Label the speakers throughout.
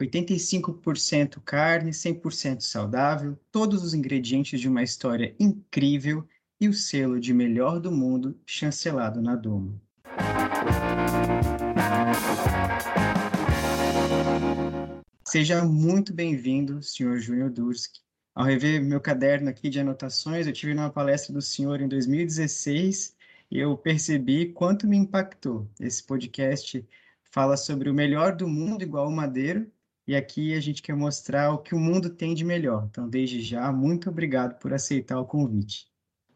Speaker 1: 85% carne, 100% saudável, todos os ingredientes de uma história incrível e o selo de melhor do mundo chancelado na Doma. Seja muito bem-vindo, Sr. Júnior Durski. Ao rever meu caderno aqui de anotações, eu tive numa palestra do senhor em 2016 e eu percebi quanto me impactou. Esse podcast fala sobre o melhor do mundo igual o Madeiro, e aqui a gente quer mostrar o que o mundo tem de melhor. Então, desde já, muito obrigado por aceitar o convite.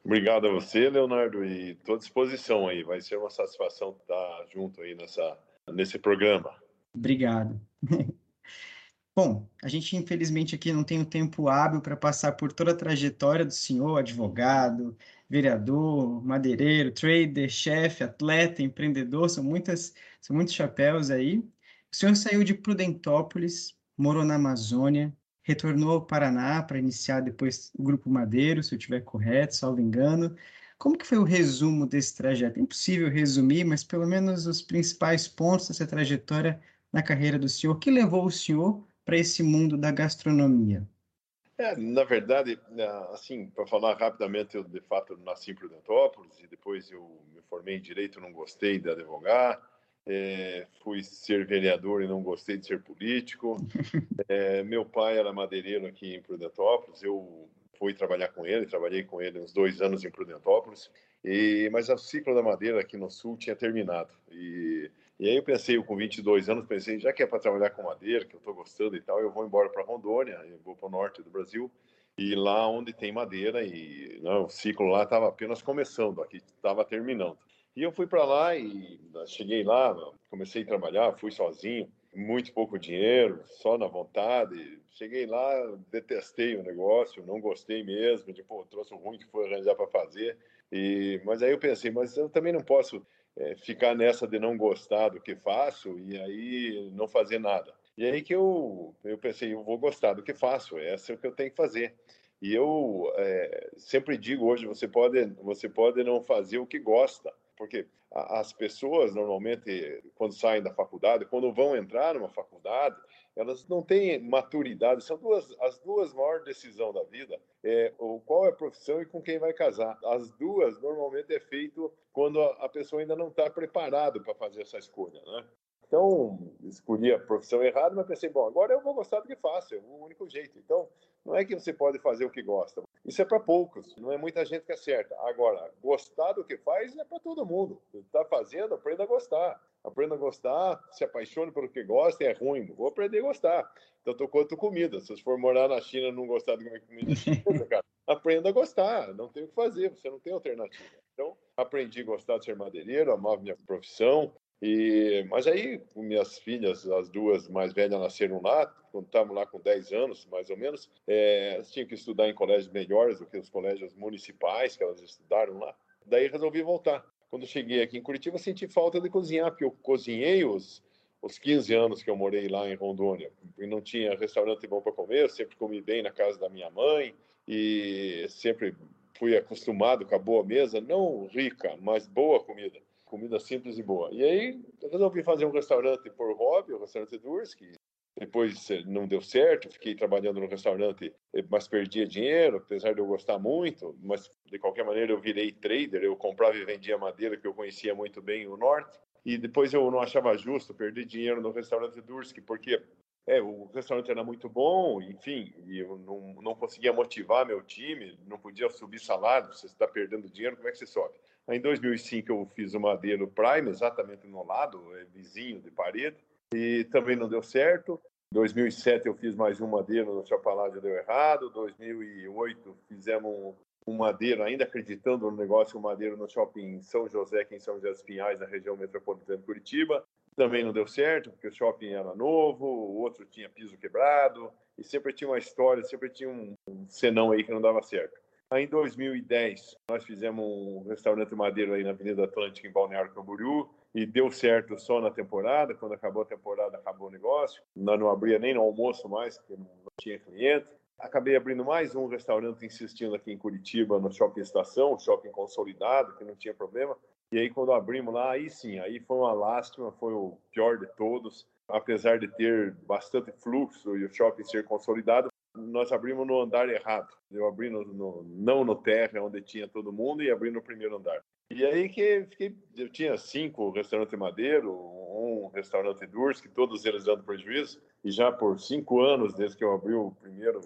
Speaker 2: Obrigado a você, Leonardo, e estou à disposição aí. Vai ser uma satisfação estar junto aí nessa, nesse programa.
Speaker 1: Obrigado. Bom, a gente infelizmente aqui não tem o tempo hábil para passar por toda a trajetória do senhor, advogado, vereador, madeireiro, trader, chefe, atleta, empreendedor, são muitas, são muitos chapéus aí. O senhor saiu de Prudentópolis, morou na Amazônia, retornou ao Paraná para iniciar depois o Grupo Madeiro, se eu estiver correto, salvo engano. Como que foi o resumo desse trajeto? É impossível resumir, mas pelo menos os principais pontos dessa trajetória na carreira do senhor. O que levou o senhor para esse mundo da gastronomia?
Speaker 2: É, na verdade, é, assim, para falar rapidamente, eu de fato nasci em Prudentópolis e depois eu me formei em Direito, não gostei de advogar, é, fui ser vereador e não gostei de ser político. É, meu pai era madeireiro aqui em Prudentópolis, eu fui trabalhar com ele, trabalhei com ele uns dois anos em Prudentópolis, e, mas o ciclo da madeira aqui no Sul tinha terminado. E e aí eu pensei, eu com 22 anos, pensei, já que é para trabalhar com madeira, que eu estou gostando e tal, eu vou embora para Rondônia, eu vou para o norte do Brasil, e lá onde tem madeira, e não, o ciclo lá estava apenas começando, aqui estava terminando. E eu fui para lá e cheguei lá, comecei a trabalhar, fui sozinho, muito pouco dinheiro, só na vontade. Cheguei lá, detestei o negócio, não gostei mesmo, tipo, trouxe o ruim que foi arranjar para fazer. E, mas aí eu pensei, mas eu também não posso é, ficar nessa de não gostar do que faço e aí não fazer nada. E aí que eu, eu pensei, eu vou gostar do que faço, essa é o que eu tenho que fazer. E eu é, sempre digo hoje, você pode, você pode não fazer o que gosta, porque as pessoas normalmente quando saem da faculdade, quando vão entrar numa faculdade, elas não têm maturidade. São duas as duas maiores decisões da vida, é o qual é a profissão e com quem vai casar. As duas normalmente é feito quando a, pessoa ainda não está preparada para fazer essa escolha, né? Então, escolhi a profissão errada, mas pensei, bom, agora eu vou gostar do que faço, é o único jeito. Então, não é que você pode fazer o que gosta. Isso é para poucos, não é muita gente que acerta. Agora, gostar do que faz é para todo mundo. Está fazendo, aprenda a gostar. Aprenda a gostar, se apaixone pelo que gosta, é ruim, vou aprender a gostar. Então, tô quanto comida. Se você for morar na China e não gostar de comer comida chinesa, cara, aprenda a gostar, não tem o que fazer, você não tem alternativa. Então, aprendi a gostar de ser madeireiro, amava minha profissão, e, mas aí, minhas filhas, as duas mais velhas, nasceram lá, quando estavam lá com 10 anos, mais ou menos. É, elas tinham que estudar em colégios melhores do que os colégios municipais que elas estudaram lá. Daí resolvi voltar. Quando cheguei aqui em Curitiba, senti falta de cozinhar, porque eu cozinhei os, os 15 anos que eu morei lá em Rondônia. E não tinha restaurante bom para comer, eu sempre comi bem na casa da minha mãe e sempre fui acostumado com a boa mesa, não rica, mas boa comida comida simples e boa. E aí resolvi fazer um restaurante por hobby, o restaurante Durski. Depois não deu certo, fiquei trabalhando no restaurante, eh, mas perdia dinheiro, apesar de eu gostar muito. Mas de qualquer maneira eu virei trader, eu comprava e vendia madeira que eu conhecia muito bem o norte. E depois eu não achava justo perder dinheiro no restaurante Durski, porque é, o restaurante era muito bom, enfim, e eu não, não conseguia motivar meu time, não podia subir salário, você está perdendo dinheiro, como é que você sobe? Em 2005 eu fiz o Madeiro Prime, exatamente no lado, é vizinho de parede, e também não deu certo. Em 2007 eu fiz mais um Madeiro no Chapaládio, deu errado. Em 2008 fizemos um, Madeiro, ainda acreditando no negócio, um Madeiro no Shopping São José, aqui em São José dos Pinhais, na região metropolitana de Curitiba. Também não deu certo, porque o shopping era novo, o outro tinha piso quebrado, e sempre tinha uma história, sempre tinha um senão aí que não dava certo. Aí, em 2010, nós fizemos um restaurante madeiro aí na Avenida Atlântica, em Balneário Camboriú, e deu certo só na temporada. Quando acabou a temporada, acabou o negócio. Nós não abria nem no almoço mais, porque não tinha cliente. Acabei abrindo mais um restaurante insistindo aqui em Curitiba, no Shopping Estação, shopping consolidado, que não tinha problema. E aí, quando abrimos lá, aí sim, aí foi uma lástima, foi o pior de todos. apesar de ter bastante fluxo e o shopping ser consolidado, nós abrimos no andar errado. Eu abri no, no, não no terra, onde tinha todo mundo, e abri no primeiro andar. E aí que fiquei, eu tinha cinco restaurantes madeiro, um restaurante Durs, que todos eles dando prejuízo, e já por cinco anos, desde que eu abri o primeiro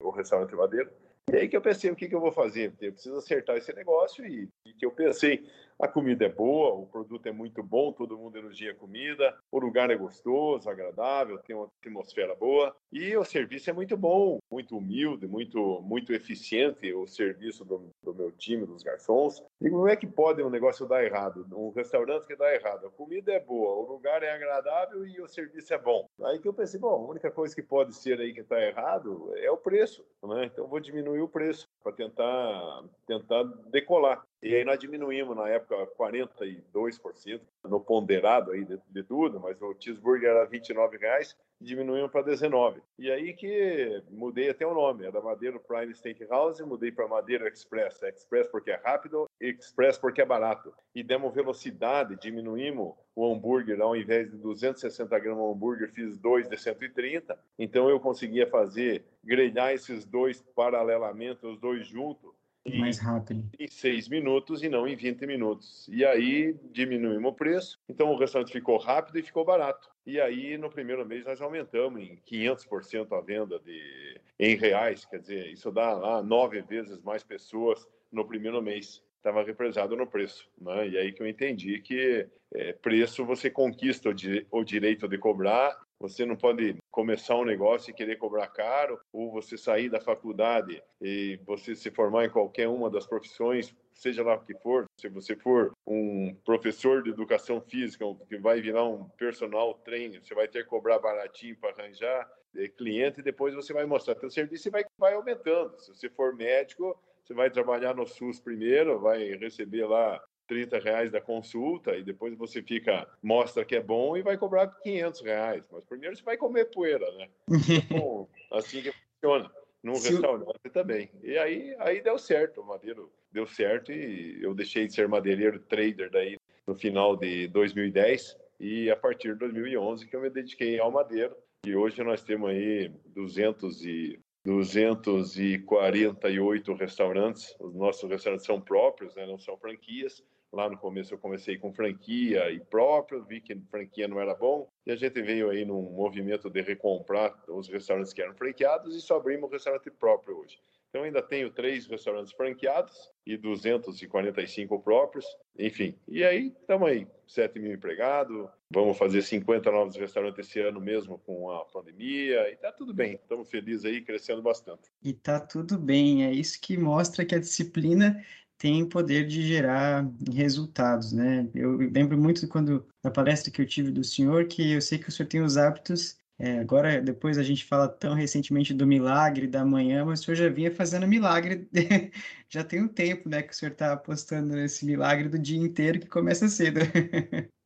Speaker 2: o restaurante madeiro, e aí que eu pensei, o que, que eu vou fazer? Eu preciso acertar esse negócio e, e que eu pensei, a comida é boa, o produto é muito bom, todo mundo elogia a comida, o lugar é gostoso, agradável, tem uma atmosfera boa e o serviço é muito bom, muito humilde, muito muito eficiente o serviço do, do meu time, dos garçons. E como é que pode um negócio dar errado? Um restaurante que dá errado, a comida é boa, o lugar é agradável e o serviço é bom. Aí que eu pensei, bom, a única coisa que pode ser aí que está errado é o preço, né? Então vou diminuir o preço para tentar tentar decolar. E aí nós diminuímos na época 42% no ponderado aí de, de, tudo, mas o cheeseburger era 29 reais, diminuímos para 19. E aí que mudei até o nome, era Madeiro Prime Steakhouse, mudei para Madeiro Express. Express porque é rápido, Express porque é barato. E demos velocidade, diminuímos o hambúrguer, ao invés de 260 gramas de hambúrguer, fiz dois de 130. Então eu conseguia fazer, grelhar esses dois paralelamente, os dois juntos,
Speaker 1: mais rápido.
Speaker 2: Em seis minutos e não em 20 minutos. E aí diminuímos o preço, então o restaurante ficou rápido e ficou barato. E aí no primeiro mês nós aumentamos em 500% a venda de, em reais, quer dizer, isso dá lá nove vezes mais pessoas no primeiro mês estava represado no preço. Né? E aí que eu entendi que é, preço você conquista o, di o, direito de cobrar você não pode começar um negócio e querer cobrar caro, ou você sair da faculdade e você se formar em qualquer uma das profissões, seja lá o que for. Se você for um professor de educação física que vai virar um personal trainer, você vai ter que cobrar baratinho para arranjar é, cliente e depois você vai mostrar seu serviço e vai, vai aumentando. Se você for médico, você vai trabalhar no SUS primeiro, vai receber lá 30 reais da consulta e depois você fica, mostra que é bom e vai cobrar 500 reais. Mas primeiro você vai comer poeira, né? Então, assim que funciona. Num Se restaurante também. E aí, aí deu certo, o madeiro deu certo e eu deixei de ser madeireiro trader daí no final de 2010 e a partir de 2011 que eu me dediquei ao madeiro. E hoje nós temos aí 200 e 248 restaurantes. Os nossos restaurantes são próprios, né? não são franquias. Lá no começo eu comecei com franquia e próprio, vi que franquia não era bom, e a gente veio aí num movimento de recomprar os restaurantes que eram franqueados e só abrimos um restaurante próprio hoje. Então ainda tenho três restaurantes franqueados e 245 próprios, enfim. E aí estamos aí, 7 mil empregados, vamos fazer 50 novos restaurantes esse ano mesmo com a pandemia, e tá tudo bem, estamos felizes aí, crescendo bastante.
Speaker 1: E tá tudo bem, é isso que mostra que a disciplina tem poder de gerar resultados, né? Eu lembro muito quando da palestra que eu tive do senhor, que eu sei que o senhor tem os hábitos. É, agora, depois a gente fala tão recentemente do milagre da manhã, mas o senhor já vinha fazendo milagre, já tem um tempo, né, que o senhor está apostando nesse milagre do dia inteiro que começa cedo.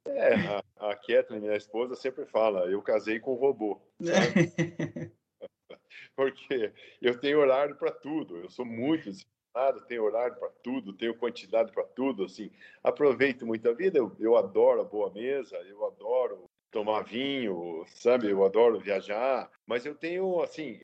Speaker 2: É, a, a Kathleen, minha esposa, sempre fala, eu casei com um robô. Porque eu tenho horário para tudo, eu sou muito nada, tenho horário para tudo, tenho quantidade para tudo, assim, aproveito muito a vida, eu, eu adoro a boa mesa, eu adoro tomar vinho, sabe, eu adoro viajar, mas eu tenho, assim,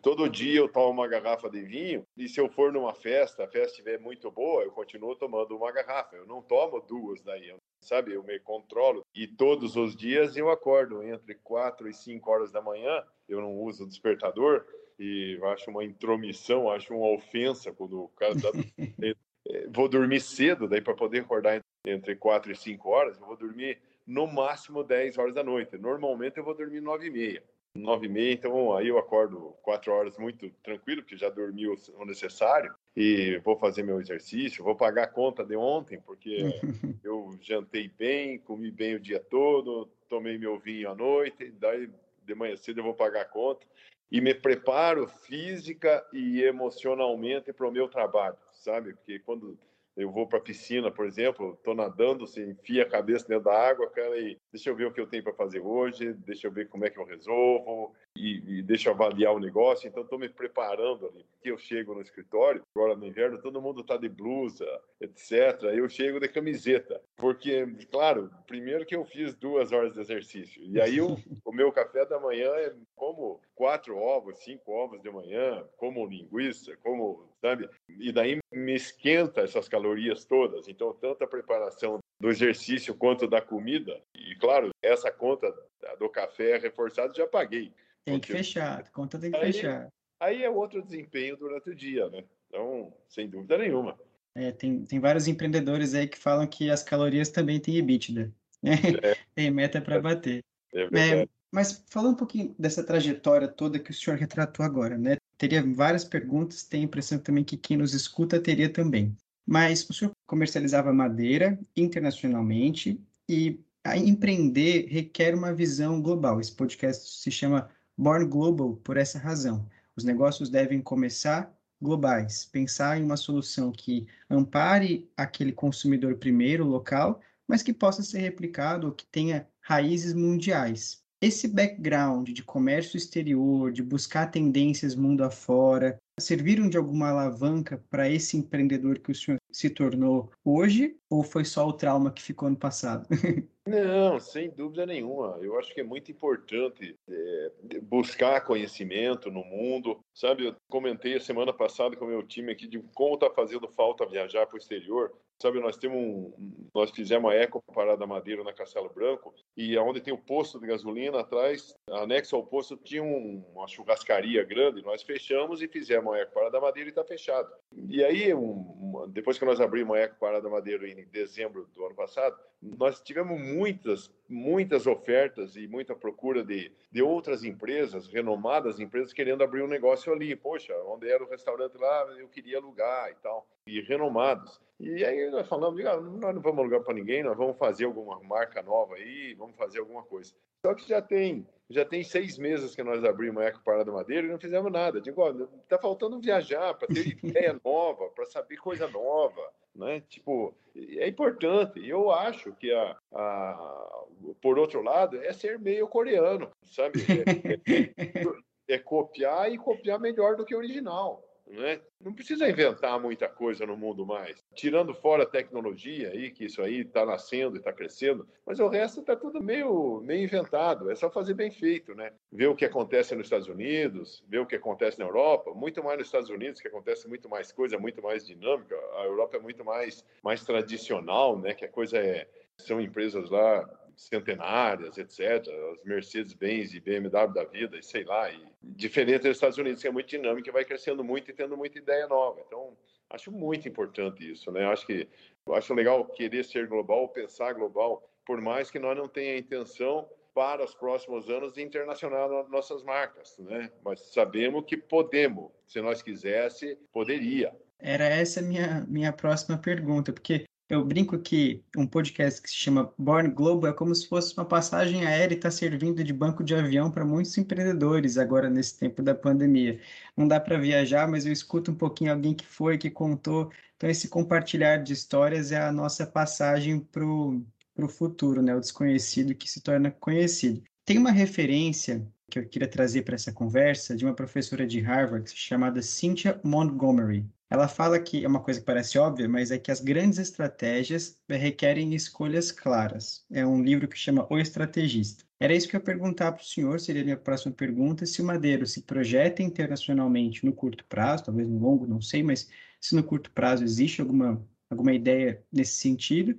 Speaker 2: todo dia eu tomo uma garrafa de vinho e se eu for numa festa, a festa estiver muito boa, eu continuo tomando uma garrafa, eu não tomo duas daí, sabe, eu me controlo e todos os dias eu acordo entre quatro e cinco horas da manhã, eu não uso despertador, e acho uma intromissão, acho uma ofensa quando o cara tá... É, vou dormir cedo, daí para poder acordar entre 4 e 5 horas, eu vou dormir no máximo 10 horas da noite. Normalmente eu vou dormir 9 e meia. 9 e meia, então aí eu acordo 4 horas muito tranquilo, porque já dormi o necessário, e vou fazer meu exercício, vou pagar a conta de ontem, porque eu jantei bem, comi bem o dia todo, tomei meu vinho à noite, daí de manhã cedo eu vou pagar a conta e me preparo física e emocionalmente para o meu trabalho, sabe? Porque quando eu vou para a piscina, por exemplo, estou nadando, você enfia a cabeça dentro da água, cara, e deixa eu ver o que eu tenho para fazer hoje, deixa eu ver como é que eu resolvo, e, e deixa avaliar o negócio. Então, estou me preparando ali, porque eu chego no escritório, agora no inverno, todo mundo está de blusa, etc. Eu chego de camiseta, porque, claro, primeiro que eu fiz duas horas de exercício, e aí eu meu café da manhã é como quatro ovos, cinco ovos de manhã, como linguiça, como, sabe? E daí me esquenta essas calorias todas. Então, tanto a preparação do exercício quanto da comida, e claro, essa conta do café reforçado já paguei.
Speaker 1: Tem que fechar, a conta tem que aí, fechar.
Speaker 2: Aí é outro desempenho durante o dia, né? Então, sem dúvida nenhuma.
Speaker 1: É, tem, tem vários empreendedores aí que falam que as calorias também têm EBITDA. Né? É. tem meta para bater.
Speaker 2: É é,
Speaker 1: mas falando um pouquinho dessa trajetória toda que o senhor retratou agora, né? Teria várias perguntas, tenho a impressão também que quem nos escuta teria também. Mas o senhor comercializava madeira internacionalmente e empreender requer uma visão global. Esse podcast se chama Born Global por essa razão. Os negócios devem começar globais, pensar em uma solução que ampare aquele consumidor primeiro, local, mas que possa ser replicado ou que tenha raízes mundiais. Esse background de comércio exterior, de buscar tendências mundo afora, serviram de alguma alavanca para esse empreendedor que o senhor se tornou hoje? Ou foi só o trauma que ficou no passado?
Speaker 2: Não, sem dúvida nenhuma. Eu acho que é muito importante é, buscar conhecimento no mundo. Sabe, eu comentei a semana passada com o meu time aqui de como está fazendo falta viajar para o exterior. Sabe, nós temos um, nós fizemos a Eco Parada Madeira na Castelo Branco e aonde tem o posto de gasolina atrás, anexo ao posto tinha um, uma churrascaria grande. Nós fechamos e fizemos a Eco Parada Madeira e está fechado. E aí, um, depois que nós abrimos a Eco Parada Madeira em dezembro do ano passado, nós tivemos muitas, muitas ofertas e muita procura de, de outras empresas, renomadas empresas, querendo abrir um negócio ali. Poxa, onde era o restaurante lá, eu queria alugar e tal. E renomados. E aí nós falamos, ah, nós não vamos alugar para ninguém, nós vamos fazer alguma marca nova aí, vamos fazer alguma coisa. Só que já tem já tem seis meses que nós abrimos a Eco Parada Madeira e não fizemos nada. Digo, está faltando viajar para ter ideia nova, para saber coisa nova né? Tipo, é importante. E eu acho que a, a, por outro lado é ser meio coreano, sabe? É, é, é copiar e copiar melhor do que o original. Né? Não precisa inventar muita coisa no mundo mais. Tirando fora a tecnologia aí, que isso aí está nascendo e está crescendo, mas o resto está tudo meio, meio inventado. É só fazer bem feito, né? Ver o que acontece nos Estados Unidos, ver o que acontece na Europa, muito mais nos Estados Unidos, que acontece muito mais coisa, muito mais dinâmica. A Europa é muito mais, mais tradicional, né? Que a coisa é. São empresas lá centenárias, etc., as Mercedes-Benz e BMW da vida, e sei lá, e diferente dos Estados Unidos, que é muito dinâmico e vai crescendo muito e tendo muita ideia nova. Então, acho muito importante isso, né? Acho que acho legal querer ser global, pensar global, por mais que nós não tenha a intenção para os próximos anos de internacionalizar nossas marcas, né? Mas sabemos que podemos, se nós quisesse, poderia.
Speaker 1: Era essa minha minha próxima pergunta, porque eu brinco que um podcast que se chama Born Global é como se fosse uma passagem aérea e está servindo de banco de avião para muitos empreendedores agora nesse tempo da pandemia. Não dá para viajar, mas eu escuto um pouquinho alguém que foi, que contou. Então, esse compartilhar de histórias é a nossa passagem para o futuro, né? O desconhecido que se torna conhecido. Tem uma referência que eu queria trazer para essa conversa de uma professora de Harvard chamada Cynthia Montgomery. Ela fala que é uma coisa que parece óbvia, mas é que as grandes estratégias requerem escolhas claras. É um livro que chama O Estrategista. Era isso que eu ia perguntar para o senhor, seria a minha próxima pergunta, se o Madeiro se projeta internacionalmente no curto prazo, talvez no longo, não sei, mas se no curto prazo existe alguma, alguma ideia nesse sentido.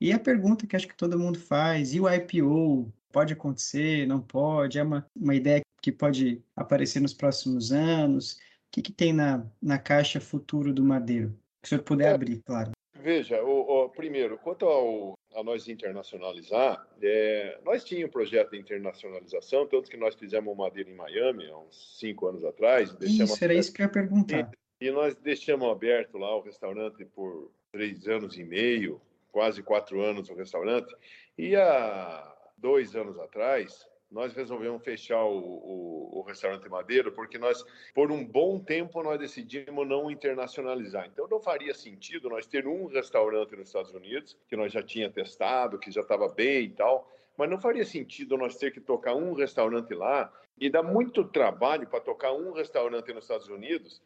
Speaker 1: E a pergunta que acho que todo mundo faz, e o IPO, pode acontecer, não pode? É uma, uma ideia que pode aparecer nos próximos anos? O que, que tem na, na caixa futuro do Madeiro? Se o senhor puder é, abrir, claro.
Speaker 2: Veja, o, o, primeiro, quanto ao, a nós internacionalizar, é, nós tínhamos um projeto de internacionalização, tanto que nós fizemos o Madeira em Miami, há uns cinco anos atrás.
Speaker 1: Isso, era isso que eu ia perguntar.
Speaker 2: E, e nós deixamos aberto lá o restaurante por três anos e meio, quase quatro anos o restaurante. E há dois anos atrás, nós resolvemos fechar o, o, o, restaurante Madeira porque nós, por um bom tempo, nós decidimos não internacionalizar. Então, não faria sentido nós ter um restaurante nos Estados Unidos, que nós já tinha testado, que já estava bem e tal, mas não faria sentido nós ter que tocar um restaurante lá e dá muito trabalho para tocar um restaurante nos Estados Unidos,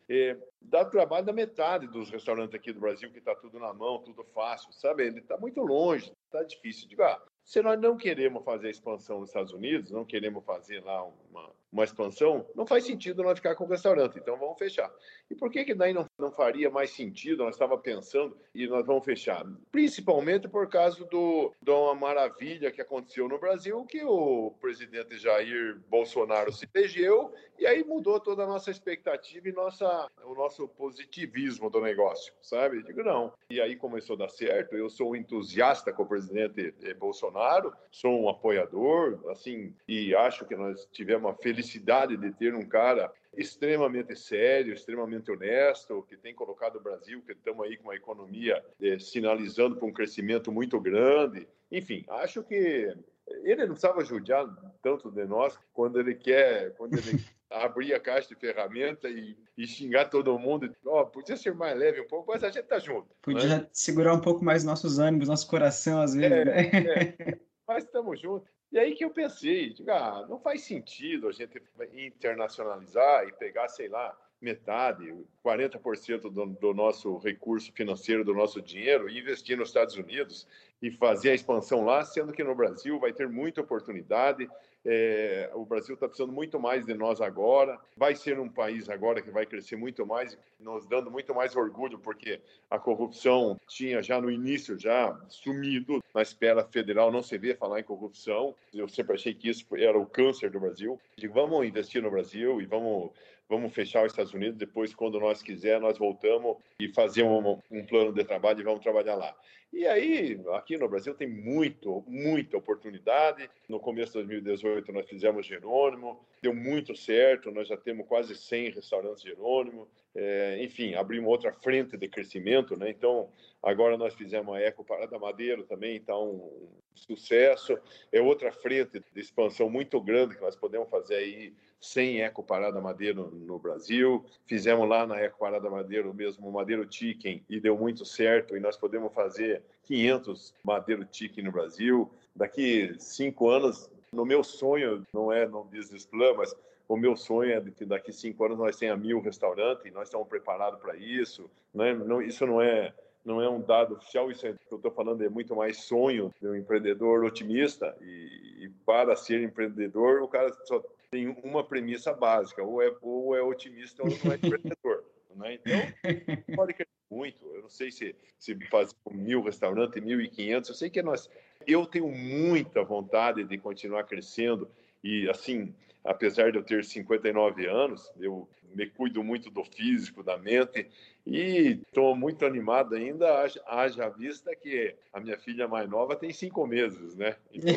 Speaker 2: dá trabalho da metade dos restaurantes aqui do Brasil, que está tudo na mão, tudo fácil, sabe? Ele está muito longe, está difícil. Digo, ah, Se nós não queremos fazer a expansão nos Estados Unidos, não queremos fazer lá uma, uma expansão, não faz sentido nós ficar com o restaurante, então vamos fechar. E por que que daí não, não faria mais sentido, nós estava pensando, e nós vamos fechar? Principalmente por causa do, de uma maravilha que aconteceu no Brasil, que o presidente Jair Bolsonaro se elegeu, e aí mudou toda a nossa expectativa e nossa, o nosso positivismo do negócio, sabe? Digo, não. E aí começou a dar certo, eu sou um entusiasta com o presidente Bolsonaro, sou um apoiador, assim, e acho que nós tivemos a felicidade de ter um cara extremamente sério, extremamente honesto, que tem colocado o Brasil, que estamos aí com uma economia eh, sinalizando para um crescimento muito grande. Enfim, acho que ele não precisava judiar tanto de nós quando ele quer, quando ele abrir a caixa de ferramenta e, e xingar todo mundo. Oh, podia ser mais leve um pouco, mas a gente tá junto.
Speaker 1: Podia né? segurar um pouco mais nossos ânimos, nosso coração, às vezes. É, né?
Speaker 2: é. Mas estamos juntos. E aí que eu pensei, ah, não faz sentido a gente internacionalizar e pegar, sei lá, metade, 40% do, do nosso recurso financeiro, do nosso dinheiro, e investir nos Estados Unidos e fazer a expansão lá, sendo que no Brasil vai ter muita oportunidade. É, o Brasil está precisando muito mais de nós agora. Vai ser um país agora que vai crescer muito mais, nos dando muito mais orgulho, porque a corrupção tinha já no início já sumido. Na esfera federal não se vê falar em corrupção. Eu sempre achei que isso era o câncer do Brasil. Vamos investir no Brasil e vamos vamos fechar os Estados Unidos, depois, quando nós quiser, nós voltamos e fazemos um, um, plano de trabalho e vamos trabalhar lá. E aí, aqui no Brasil tem muito, muita oportunidade. No começo de 2018 nós fizemos Jerônimo, deu muito certo, nós já temos quase 100 restaurantes Jerônimo. É, enfim, abrimos outra frente de crescimento, né? Então, agora nós fizemos a Eco Parada Madeiro também, está um sucesso. É outra frente de expansão muito grande que nós podemos fazer aí sem Eco Parada Madeiro no Brasil. Fizemos lá na Eco Parada Madeiro mesmo Madeiro Chicken e deu muito certo. E nós podemos fazer 500 Madeiro Chicken no Brasil. Daqui cinco anos, no meu sonho, não é no business plan, mas o meu sonho é que daqui cinco anos nós tenha mil restaurantes e nós estamos preparados para isso. Né? Não, isso não é não é um dado oficial, isso é, que eu estou falando é muito mais sonho de um empreendedor otimista e, e, para ser empreendedor o cara só tem uma premissa básica, ou é, ou é otimista ou não é empreendedor. Né? Então, pode crescer muito. Eu não sei se, se fazer mil restaurantes, mil e quinhentos. Eu sei que nós. Eu tenho muita vontade de continuar crescendo e, assim, apesar de eu ter 59 anos, eu me cuido muito do físico, da mente e estou muito animado ainda, haja, haja vista que a minha filha mais nova tem cinco meses, né?
Speaker 1: Então,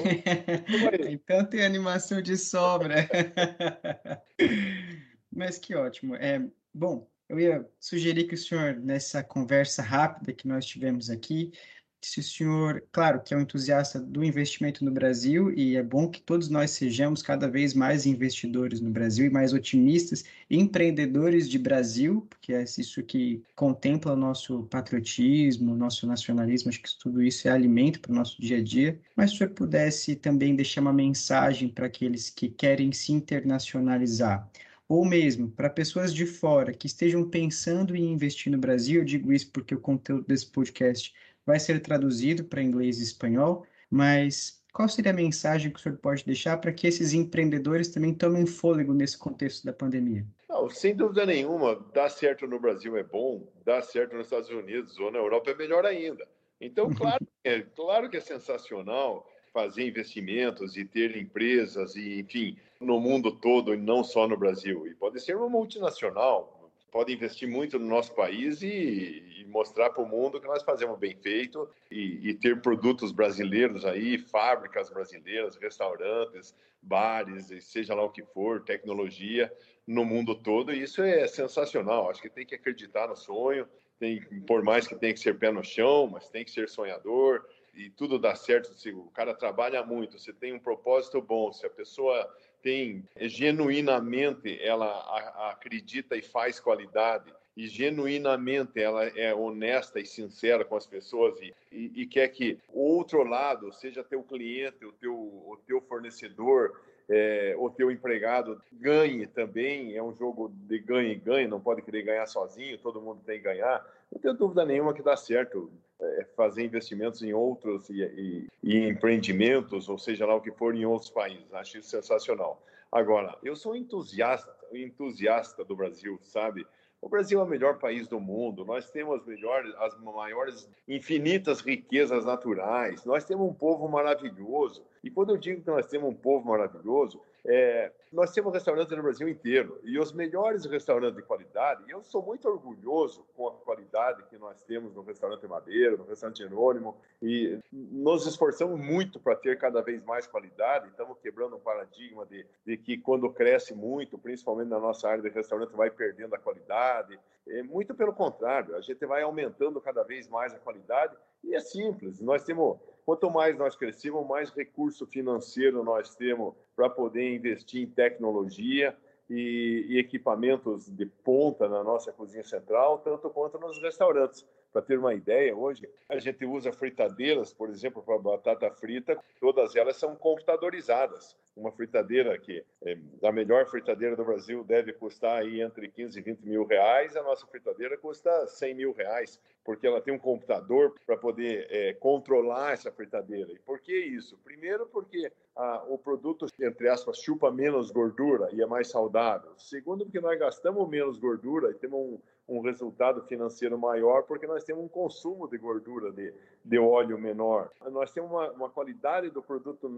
Speaker 1: então tem animação de sobra. Mas que ótimo. É, bom, eu ia sugerir que o senhor, nessa conversa rápida que nós tivemos aqui, se o senhor, claro, que é um entusiasta do investimento no Brasil, e é bom que todos nós sejamos cada vez mais investidores no Brasil e mais otimistas, empreendedores de Brasil, porque é isso que contempla o nosso patriotismo, nosso nacionalismo, acho que tudo isso é alimento para o nosso dia a dia. Mas se o senhor pudesse também deixar uma mensagem para aqueles que querem se internacionalizar, ou mesmo para pessoas de fora que estejam pensando em investir no Brasil, eu digo isso porque o conteúdo desse podcast vai ser traduzido para inglês e espanhol, mas qual seria a mensagem que o senhor pode deixar para que esses empreendedores também tomem fôlego nesse contexto da pandemia?
Speaker 2: Não, sem dúvida nenhuma, dar certo no Brasil é bom, dar certo nos Estados Unidos ou na Europa é melhor ainda. Então, claro, é, claro que é sensacional fazer investimentos e ter empresas e, enfim, no mundo todo e não só no Brasil. E pode ser uma multinacional, pode investir muito no nosso país e, e mostrar para o mundo que nós fazemos bem feito e, e, ter produtos brasileiros aí, fábricas brasileiras, restaurantes, bares, seja lá o que for, tecnologia no mundo todo. E isso é sensacional. Acho que tem que acreditar no sonho, tem, por mais que tenha que ser pé no chão, mas tem que ser sonhador e tudo dá certo se o cara trabalha muito, se tem um propósito bom, se a pessoa tem genuinamente ela acredita e faz qualidade e genuinamente ela é honesta e sincera com as pessoas e, e, e quer que o outro lado, seja teu cliente, o teu, o teu fornecedor, é, o teu empregado ganhe também, é um jogo de ganha e ganha, não pode querer ganhar sozinho, todo mundo tem que ganhar. Não tenho dúvida nenhuma que dá certo. É, fazer investimentos em outros e, e, e, empreendimentos, ou seja lá o que for, em outros países. Acho isso sensacional. Agora, eu sou entusiasta, entusiasta do Brasil, sabe? O Brasil é o melhor país do mundo. Nós temos melhores, as maiores, infinitas riquezas naturais. Nós temos um povo maravilhoso. E quando eu digo que nós temos um povo maravilhoso, é, nós temos restaurantes no Brasil inteiro e os melhores restaurantes de qualidade. E eu sou muito orgulhoso com a qualidade que nós temos no restaurante Madeira, no restaurante Jerônimo, e nos esforçamos muito para ter cada vez mais qualidade. Estamos quebrando um paradigma de, de que quando cresce muito, principalmente na nossa área de restaurante, vai perdendo a qualidade. É muito pelo contrário, a gente vai aumentando cada vez mais a qualidade e é simples. Nós temos Quanto mais nós crescemos, mais recurso financeiro nós temos para poder investir em tecnologia e, e, equipamentos de ponta na nossa cozinha central, tanto quanto nos restaurantes. Para ter uma ideia, hoje a gente usa fritadeiras, por exemplo, para batata frita, todas elas são computadorizadas. Uma fritadeira que é a melhor fritadeira do Brasil deve custar aí entre 15 e 20 mil reais, a nossa fritadeira custa 100 mil reais, porque ela tem um computador para poder é, controlar essa fritadeira. E por que isso? Primeiro, porque ah, o produto, entre aspas, chupa menos gordura e é mais saudável. Segundo, porque nós gastamos menos gordura e temos um um resultado financeiro maior, porque nós temos um consumo de gordura de, de óleo menor. Nós temos uma, uma qualidade do produto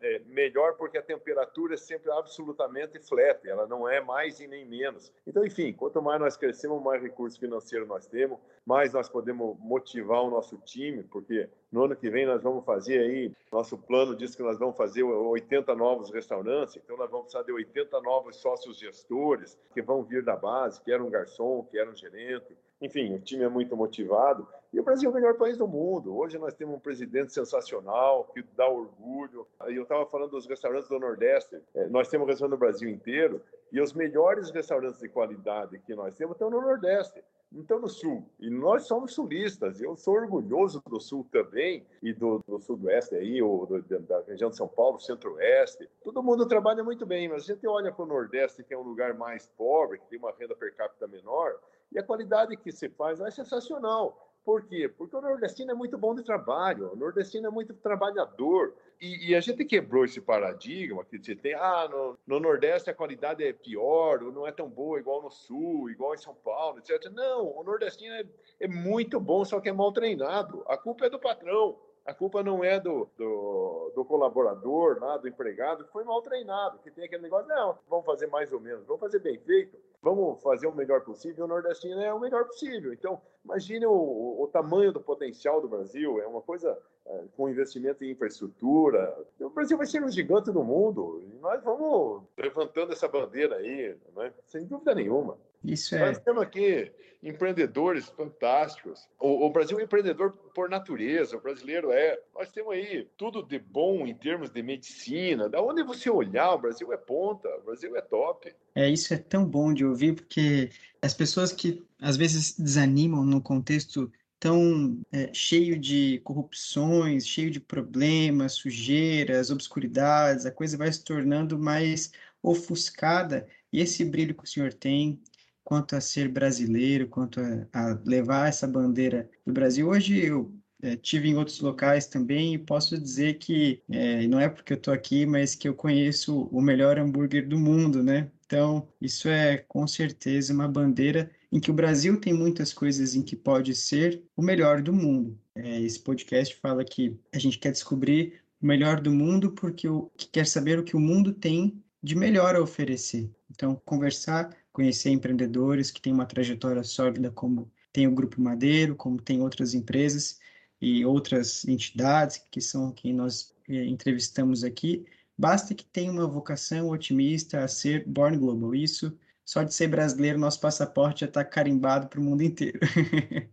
Speaker 2: é, melhor, porque a temperatura é sempre absolutamente flat, ela não é mais e nem menos. Então, enfim, quanto mais nós crescemos, mais recurso financeiro nós temos, mais nós podemos motivar o nosso time, porque no ano que vem nós vamos fazer aí, nosso plano diz que nós vamos fazer 80 novos restaurantes, então nós vamos precisar de 80 novos sócios gestores que vão vir da base, que era um garçom, que era um gerente. Enfim, o time é muito motivado. E o Brasil é o melhor país do mundo. Hoje nós temos um presidente sensacional, que dá orgulho. Eu estava falando dos restaurantes do Nordeste. É, nós temos restaurantes no Brasil inteiro. E os melhores restaurantes de qualidade que nós temos estão no Nordeste então no sul. E nós somos sulistas. Eu sou orgulhoso do sul também e do, do sudoeste aí, ou do, da região de São Paulo, centro-oeste. Todo mundo trabalha muito bem, mas a gente olha para o nordeste, que é um lugar mais pobre, que tem uma renda per capita menor, e a qualidade que se faz é sensacional. Por quê? Porque o nordestino é muito bom de trabalho, o nordestino é muito trabalhador. E, e a gente quebrou esse paradigma que você tem, ah, no, no, Nordeste a qualidade é pior, ou não é tão boa igual no Sul, igual em São Paulo, etc. Não, o nordestino é, é muito bom, só que é mal treinado. A culpa é do patrão. A culpa não é do, do, do, colaborador, lá, do empregado, que foi mal treinado, que tem aquele negócio, não, vamos fazer mais ou menos, vamos fazer bem feito, vamos fazer o melhor possível, o nordestino é o melhor possível. Então, imagine o, o tamanho do potencial do Brasil, é uma coisa é, com investimento em infraestrutura. O Brasil vai ser um gigante do mundo, e nós vamos levantando essa bandeira aí, né? sem dúvida nenhuma.
Speaker 1: Isso
Speaker 2: é. Nós temos aqui empreendedores fantásticos. O, o, Brasil é empreendedor por natureza, o brasileiro é. Nós temos aí tudo de bom em termos de medicina. Da onde você olhar, o Brasil é ponta, o Brasil é top.
Speaker 1: É, isso é tão bom de ouvir, porque as pessoas que às vezes desanimam no contexto tão é, cheio de corrupções, cheio de problemas, sujeiras, obscuridades, a coisa vai se tornando mais ofuscada. E esse brilho que o senhor tem, quanto a ser brasileiro, quanto a, a levar essa bandeira do Brasil. Hoje eu é, tive em outros locais também e posso dizer que é, não é porque eu estou aqui, mas que eu conheço o melhor hambúrguer do mundo, né? Então, isso é com certeza uma bandeira em que o Brasil tem muitas coisas em que pode ser o melhor do mundo. É, esse podcast fala que a gente quer descobrir o melhor do mundo porque o, que quer saber o que o mundo tem de melhor a oferecer. Então, conversar conhecer empreendedores que têm uma trajetória sólida, como tem o Grupo Madeiro, como tem outras empresas e outras entidades que são quem nós eh, entrevistamos aqui. Basta que tenha uma vocação otimista a ser Born Global. Isso, só de ser brasileiro, nosso passaporte já está carimbado para o mundo inteiro.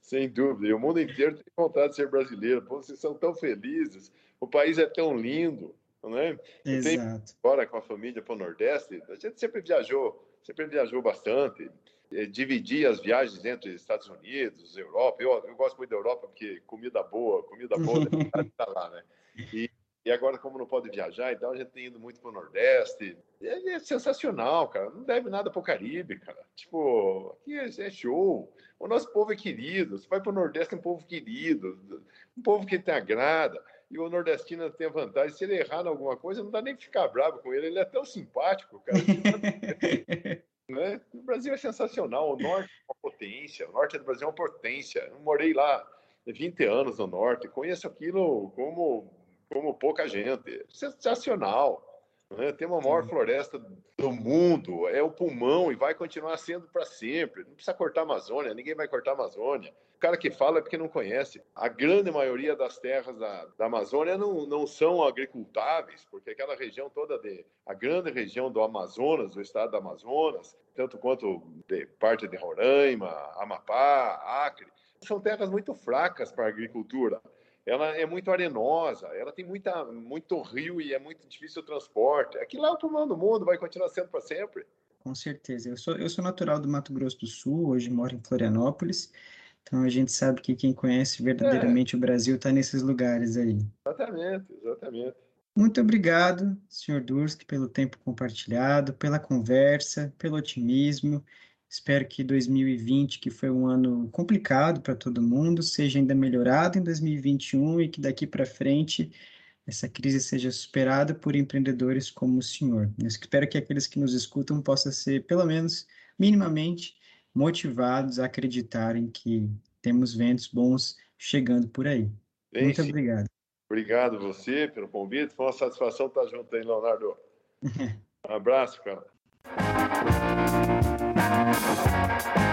Speaker 2: Sem dúvida. E o mundo inteiro tem vontade de ser brasileiro. Pô, vocês são tão felizes. O país é tão lindo. Né?
Speaker 1: Exato.
Speaker 2: Agora com a família para o Nordeste, a gente sempre viajou sempre viajou bastante, é, dividia as viagens entre Estados Unidos, Europa. Eu, eu gosto muito da Europa porque comida boa, comida boa está lá, né? E E agora, como não pode viajar, então a gente tem ido muito para o Nordeste. É, é, sensacional, cara. Não deve nada para o Caribe, cara. Tipo, aqui é, é, show. O nosso povo é querido. Você vai para o Nordeste, é um povo querido. Um povo que te agrada. E o nordestino tem a vantagem, se ele errar em alguma coisa, não dá nem ficar bravo com ele. Ele é tão simpático, cara. né? O Brasil é sensacional. O Norte é uma potência. O Norte do Brasil é uma potência. Eu morei lá 20 anos no Norte. Conheço aquilo como como pouca gente. Sensacional. Né? Tem uma maior floresta do mundo, é o pulmão e vai continuar sendo para sempre. Não precisa cortar a Amazônia, ninguém vai cortar a Amazônia. O cara que fala é porque não conhece. A grande maioria das terras da, da Amazônia não, não são agricultáveis, porque aquela região toda, de, a grande região do Amazonas, do estado do Amazonas, tanto quanto de parte de Roraima, Amapá, Acre, são terras muito fracas para a agricultura ela é muito arenosa, ela tem muita, muito rio e é muito difícil o transporte. Aqui lá é o pulmão do mundo, vai continuar sendo para sempre.
Speaker 1: Com certeza. Eu sou, eu sou natural do Mato Grosso do Sul, hoje moro em Florianópolis, então a gente sabe que quem conhece verdadeiramente é. o Brasil está nesses lugares aí.
Speaker 2: Exatamente, exatamente.
Speaker 1: Muito obrigado, senhor Durski, pelo tempo compartilhado, pela conversa, pelo otimismo Espero que 2020, que foi um ano complicado para todo mundo, seja ainda melhorado em 2021 e que daqui para frente essa crise seja superada por empreendedores como o senhor. Eu espero que aqueles que nos escutam possam ser, pelo menos minimamente, motivados a acreditarem que temos ventos bons chegando por aí. Bem, Muito sim. obrigado.
Speaker 2: Obrigado você pelo convite. Foi uma satisfação estar junto aí, Leonardo. um abraço, cara. Bye.